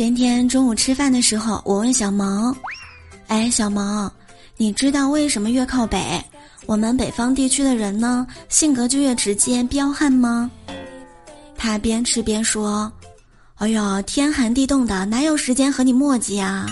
今天中午吃饭的时候，我问小萌：“哎，小萌，你知道为什么越靠北，我们北方地区的人呢，性格就越直接彪悍吗？”他边吃边说：“哎呀，天寒地冻的，哪有时间和你磨叽啊？”